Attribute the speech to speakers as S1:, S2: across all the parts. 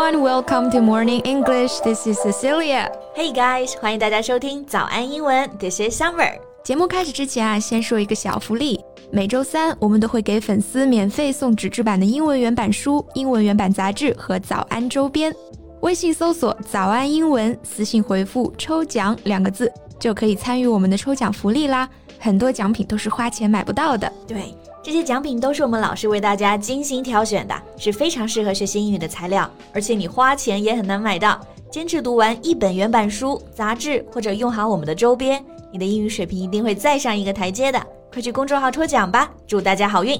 S1: everyone, welcome to Morning English. This is Cecilia.
S2: Hey guys，欢迎大家收听早安英文，This is Summer。
S1: 节目开始之前啊，先说一个小福利。每周三，我们都会给粉丝免费送纸质版的英文原版书、英文原版杂志和早安周边。微信搜索“早安英文”，私信回复“抽奖”两个字，就可以参与我们的抽奖福利啦。很多奖品都是花钱买不到的。
S2: 对。这些奖品都是我们老师为大家精心挑选的，是非常适合学习英语的材料，而且你花钱也很难买到。坚持读完一本原版书、杂志，或者用好我们的周边，你的英语水平一定会再上一个台阶的。快去公众号抽奖吧，祝大家好运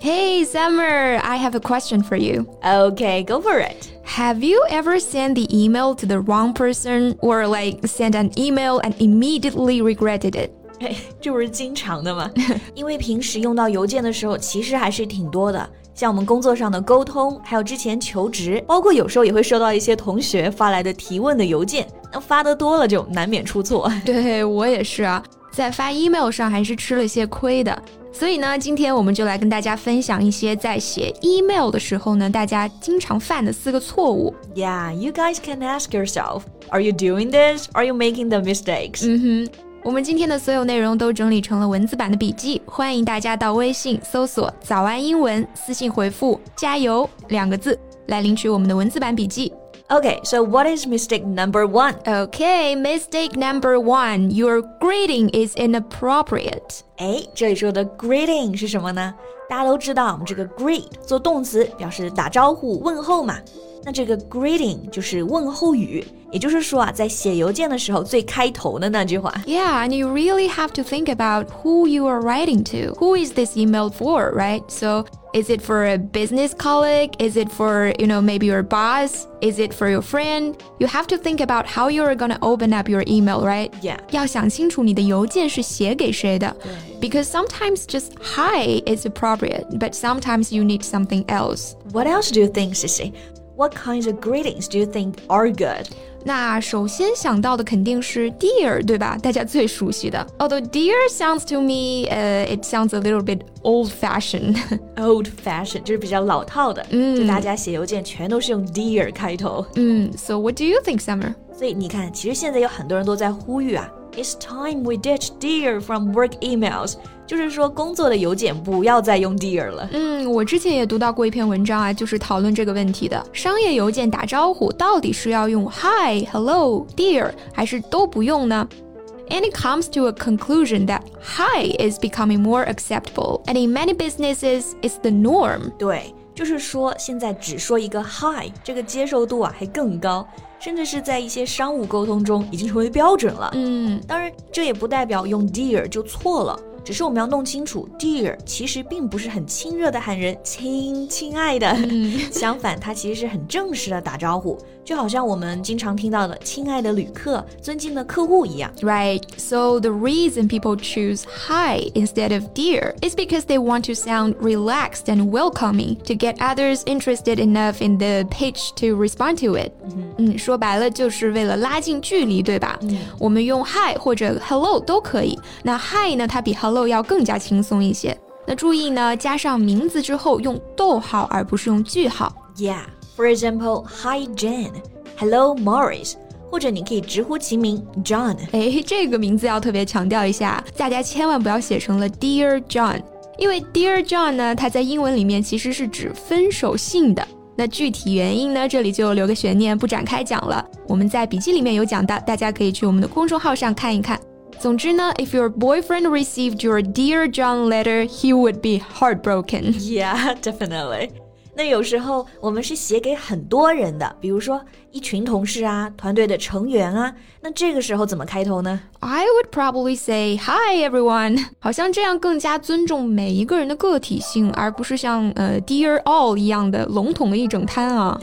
S1: ！Hey Summer, I have a question for you.
S2: Okay, go for it.
S1: Have you ever sent the email to the wrong person or like sent an email and immediately regretted it?
S2: 这不是经常的吗？因为平时用到邮件的时候，其实还是挺多的。像我们工作上的沟通，还有之前求职，包括有时候也会收到一些同学发来的提问的邮件。那发的多了，就难免出错。
S1: 对我也是啊，在发 email 上还是吃了些亏的。所以呢，今天我们就来跟大家分享一些在写 email 的时候呢，大家经常犯的四个错误。
S2: Yeah, you guys can ask yourself, are you doing this? Are you making the mistakes?
S1: 嗯哼。我们今天的所有内容都整理成了文字版的笔记，欢迎大家到微信搜索“早安英文”，私信回复“加油”两个字来领取我们的文字版笔记。
S2: Okay, so what is mistake number one?
S1: Okay, mistake number one, your greeting is inappropriate.
S2: 哎，这里说的 greeting 是什么呢？大家都知道，我们这个 greet 做动词表示打招呼、问候嘛。那这个 greeting 就是问候语，也就是说啊，在写邮件的时候最开头的那句话。
S1: Yeah, and you really have to think about who you are writing to. Who is this email for, right? So is it for a business colleague? Is it for, you know, maybe your boss? Is it for your friend? You have to think about how you're gonna open up your email, right?
S2: Yeah.
S1: 要想清楚你的邮件是写给谁的。Because sometimes just hi is appropriate, but sometimes you need something else.
S2: What else do you think, Sissy? What kinds of greetings do you think are good?
S1: 那首先想到的肯定是 dear，对吧？大家最熟悉的。Although dear sounds to me, uh, it sounds a little bit old-fashioned.
S2: Old-fashioned 就是比较老套的，嗯，就大家写邮件全都是用 dear 开头。
S1: 嗯，So what do you think, Summer?
S2: 所以你看，其实现在有很多人都在呼吁啊 ，It's time we ditch dear from work emails。就是说，工作的邮件不要再用 dear 了。
S1: 嗯，我之前也读到过一篇文章啊，就是讨论这个问题的。商业邮件打招呼到底是要用 hi、hello、dear，还是都不用呢？And it comes to a conclusion that hi is becoming more acceptable, and in many businesses, it's the norm.
S2: 对， 就是说现在只说一个 hi，这个接受度啊还更高，甚至是在一些商务沟通中已经成为标准了。
S1: 嗯，
S2: 当然这也不代表用 dear 就错了。只是我们要弄清楚，dear 其实并不是很亲热的喊人亲亲爱的，相反，它其实是很正式的打招呼。就好像我们经常听到的“亲爱的旅客”、“尊敬的客户”一样。
S1: Right. So the reason people choose hi instead of dear is because they want to sound relaxed and welcoming to get others interested enough in the pitch to respond to it. 嗯，说白了就是为了拉近距离，对吧？嗯，我们用 hi 或者 hello 都可以。那 hi 呢，它比 hello 要更加轻松一些。那注意呢，加上名字之后用逗号而不是用句号。
S2: Yeah. For example, Hi Jane, Hello Morris，或者你可以直呼其名 John。
S1: 哎，这个名字要特别强调一下，大家千万不要写成了 Dear John，因为 Dear John 呢，它在英文里面其实是指分手信的。那具体原因呢，这里就留个悬念，不展开讲了。我们在笔记里面有讲到，大家可以去我们的公众号上看一看。总之呢，If your boyfriend received your Dear John letter, he would be heartbroken.
S2: Yeah, definitely. 那有时候我们是写给很多人的，比如说一群同事啊，团队的成员啊，那这个时候怎么开头呢？
S1: I would probably say hi everyone，好像这样更加尊重每一个人的个体性，而不是像呃 dear all 一样的笼统的一整摊啊。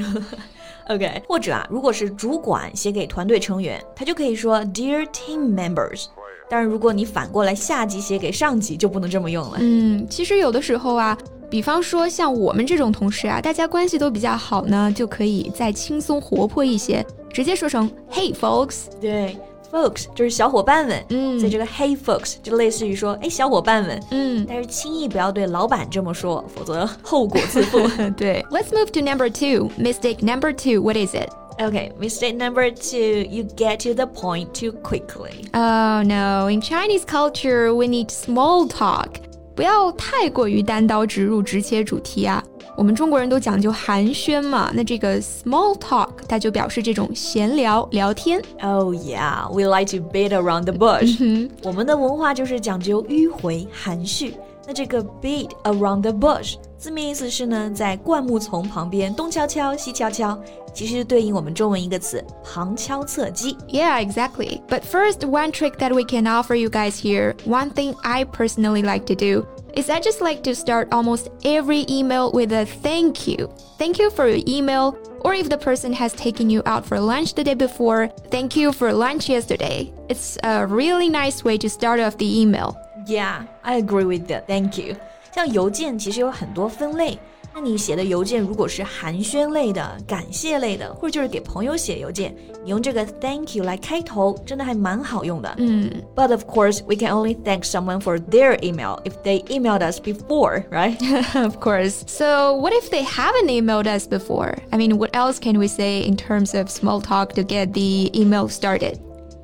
S2: OK，或者啊，如果是主管写给团队成员，他就可以说 dear team members。 但是如果你反过来下级写给上级，就不能这么用了。
S1: 嗯，其实有的时候啊。比方说，像我们这种同事啊，大家关系都比较好呢，就可以再轻松活泼一些，直接说成 Hey folks。
S2: 对 folks 就是小伙伴们，
S1: 嗯
S2: 所以这个 Hey folks 就类似于说，哎，小伙伴们。
S1: 嗯，
S2: 但是轻易不要对老板这么说，否则后果自负。
S1: 对。Let's move to number two. Mistake number two. What is it?
S2: Okay, mistake number two, you get to the point too quickly.
S1: Oh no, in Chinese culture, we need small talk. 不要太过于单刀直入、直切主题啊。我们中国人都讲究寒暄嘛，那这个 small talk 它就表示这种闲聊、聊天。
S2: Oh yeah, we like to beat around the bush. 我们的文化就是讲究迂回含蓄。那这个 beat around the bush 字面意思是呢，在灌木丛旁边东敲敲西敲敲，其实对应我们中文一个词旁敲侧击。
S1: Yeah, exactly. But first, one trick that we can offer you guys here, one thing I personally like to do, is I just like to start almost every email with a thank you. Thank you for your email. Or if the person has taken you out for lunch the day before, thank you for lunch yesterday. It's a really nice way to start off the email.
S2: Yeah, I agree with that. Thank you. 像邮件其实有很多分类，那你写的邮件如果是寒暄类的、感谢类的，或者就是给朋友写邮件，你用这个 thank you 来开头，真的还蛮好用的。
S1: 嗯
S2: But of course, we can only thank someone for their email if they emailed us before, right?
S1: of course. So, what if they haven't emailed us before? I mean, what else can we say in terms of small talk to get the email started?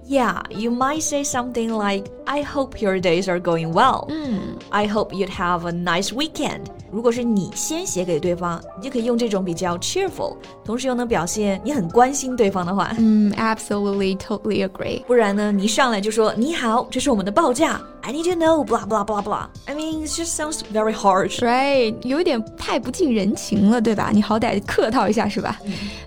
S2: Yeah, you might say something like, I hope your days are going well. Hmm. I hope you'd have a nice weekend. 如果是你先写给对方，你就可以用这种比较 cheerful，同时又能表现你很关心对方的话。
S1: Mm, absolutely, totally agree.
S2: 不然呢，你一上来就说你好，这是我们的报价。I need to know blah blah blah blah. I mean, it just sounds very harsh.
S1: Right，有点太不近人情了，对吧？你好歹客套一下是吧？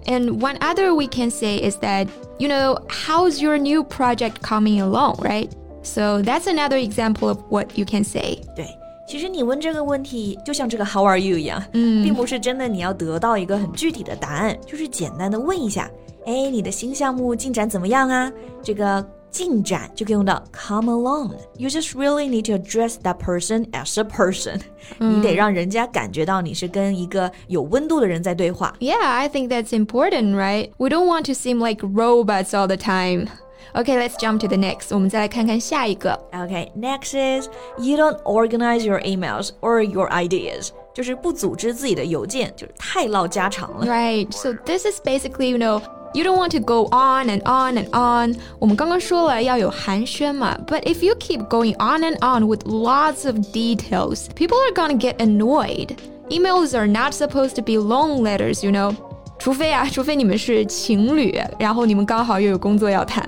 S1: And one other we can say is that, you know, how's your new project coming along, right? So that's another example of what you can say.
S2: 对， 其实你问这个问题，就像这个 How are you 一样，嗯，并不是真的你要得到一个很具体的答案，就是简单的问一下，哎，你的新项目进展怎么样啊？这个进展就可以用到 come along。You just really need to address that person as a person，、你得让人家感觉到你是跟一个有温度的人在对话。
S1: Yeah, I think that's important, right? We don't want to seem like robots all the time. Okay, let's jump to the next. 我们再来看看下一个。
S2: Okay, next is you don't organize your emails or your ideas，就是不组织自己的邮件，就是太唠家常了。
S1: Right. So this is basically, you know, you don't want to go on and on and on. 我们刚刚说了要有寒暄嘛, but if you keep going on and on with lots of details, people are gonna get annoyed. Emails are not supposed to be long letters, you know. 除非啊，除非你们是情侣，然后你们刚好又有工作要谈。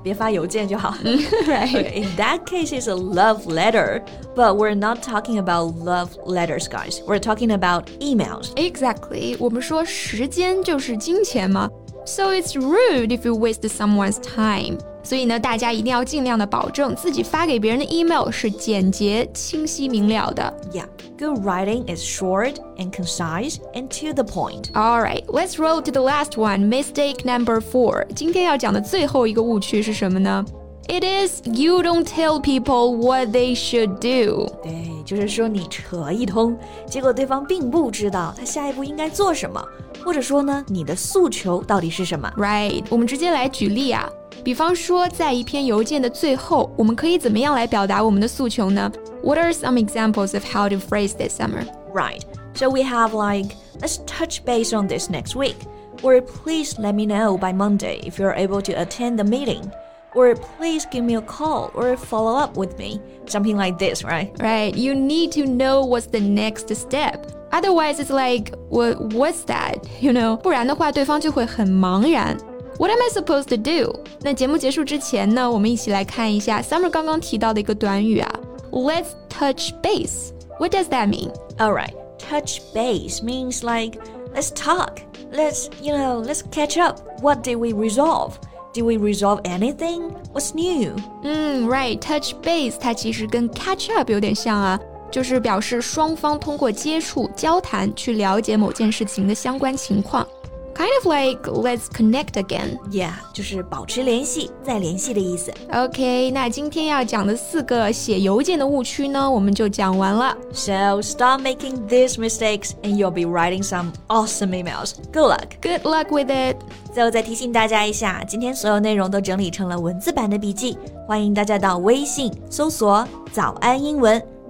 S2: 别发邮件就好。
S1: right.
S2: Okay, in that case, it's a love letter, but we're not talking about love letters, guys. We're talking about emails.
S1: Exactly. 我们说时间就是金钱嘛，so it's rude if you waste someone's time. 所以呢，大家一定要尽量的保证自己发给别人的 email 是简洁、清晰明了的。
S2: Yeah, good writing is short and concise and to the point.
S1: All right, let's roll to the last one. Mistake number four. 今天要讲的最后一个误区是什么呢？It is you don't tell people what they should do.
S2: 对，就是说你扯一通，结果对方并不知道他下一步应该做什么， 或者说呢，你的诉求到底是什么。
S1: Right，我们直接来举例啊。比方说，在一篇邮件的最后，我们可以怎么样来表达我们的诉求呢？What are some examples of how to phrase this, Summer?
S2: Right. So we have like, let's touch base on this next week. Or please let me know by Monday if you're able to attend the meeting. Or please give me a call or follow up with me. Something like this, right?
S1: Right, you need to know what's the next step. Otherwise, it's like, what, what's that? You know? 不然的话，对方就会很茫然。What am I supposed to do? 那节目结束之前呢，我们一起来看一下 Summer 刚刚提到的一个短语啊，Let's touch base. What does that mean?
S2: Alright. Touch base means like, let's talk. Let's, you know, let's catch up. What did we resolve? Did we resolve anything? What's new?
S1: 嗯，right，touch base 它其实跟 catch up 有点像啊， 就是表示双方通过接触、交谈去了解某件事情的相关情况。Kind of like let's connect again.
S2: Yeah，就是保持联系，再联系的意思。
S1: OK，那今天要讲的四个写邮件的误区呢，我们就讲完了。
S2: So stop making these mistakes, and you'll be writing some awesome emails. Good luck.
S1: Good luck with it.
S2: 最后再提醒大家一下，今天所有内容都整理成了文字版的笔记，欢迎大家到微信搜索“早安英文”，